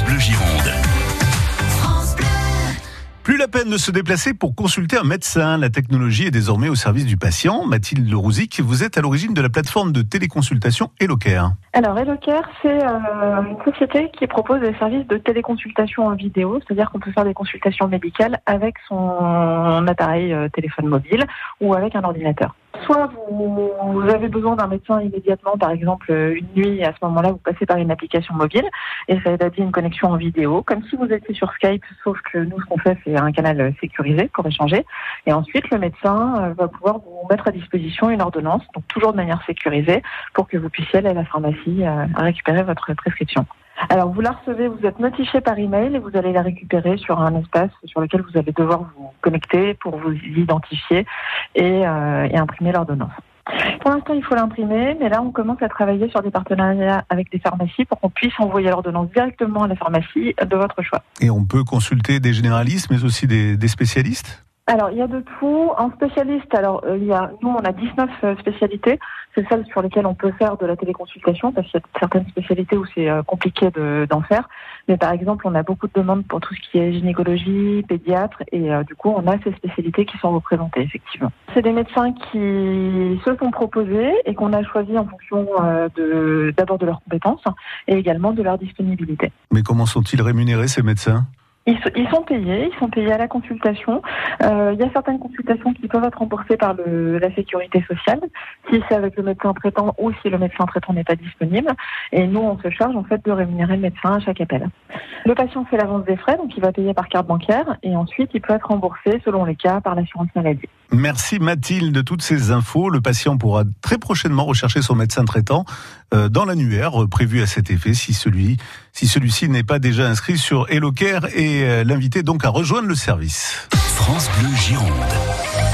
France Bleu Gironde. Plus la peine de se déplacer pour consulter un médecin. La technologie est désormais au service du patient. Mathilde Rouzic, vous êtes à l'origine de la plateforme de téléconsultation HelloCare. Alors HelloCare, c'est euh, une société qui propose des services de téléconsultation en vidéo, c'est-à-dire qu'on peut faire des consultations médicales avec son appareil euh, téléphone mobile ou avec un ordinateur. Soit vous, avez besoin d'un médecin immédiatement, par exemple une nuit, à ce moment-là, vous passez par une application mobile et ça établit une connexion en vidéo, comme si vous étiez sur Skype, sauf que nous, ce qu'on fait, c'est un canal sécurisé pour échanger. Et ensuite, le médecin euh, va pouvoir vous mettre à disposition une ordonnance, donc toujours de manière sécurisée, pour que vous puissiez aller à la pharmacie euh, récupérer votre prescription. Alors vous la recevez, vous êtes notifié par email et vous allez la récupérer sur un espace sur lequel vous allez devoir vous connecter pour vous identifier et, euh, et imprimer l'ordonnance. Pour l'instant, il faut l'imprimer, mais là, on commence à travailler sur des partenariats avec des pharmacies pour qu'on puisse envoyer l'ordonnance directement à la pharmacie de votre choix. Et on peut consulter des généralistes, mais aussi des spécialistes? Alors, il y a de tout. En spécialiste, alors, euh, il y a, nous, on a 19 euh, spécialités. C'est celles sur lesquelles on peut faire de la téléconsultation, parce qu'il y a certaines spécialités où c'est euh, compliqué d'en faire. Mais par exemple, on a beaucoup de demandes pour tout ce qui est gynécologie, pédiatre, et du coup, on a ces spécialités qui sont représentées, effectivement. C'est des médecins qui se sont proposés et qu'on a choisi en fonction d'abord de leurs compétences et également de leur disponibilité. Mais comment sont-ils rémunérés, ces médecins? Ils, sont payés, ils sont payés à la consultation. Euh, il y a certaines consultations qui peuvent être remboursées par la sécurité sociale, si c'est avec le médecin traitant ou si le médecin traitant n'est pas disponible. Et nous, on se charge en fait de rémunérer le médecin à chaque appel. Le patient fait l'avance des frais, donc il va payer par carte bancaire, et ensuite il peut être remboursé selon les cas par l'assurance maladie. Merci Mathilde de toutes ces infos. Le patient pourra très prochainement rechercher son médecin traitant euh, dans l'annuaire prévu à cet effet si celui si celui-ci n'est pas déjà inscrit sur HelloCare et euh, l'inviter donc à rejoindre le service. France Bleu Gironde.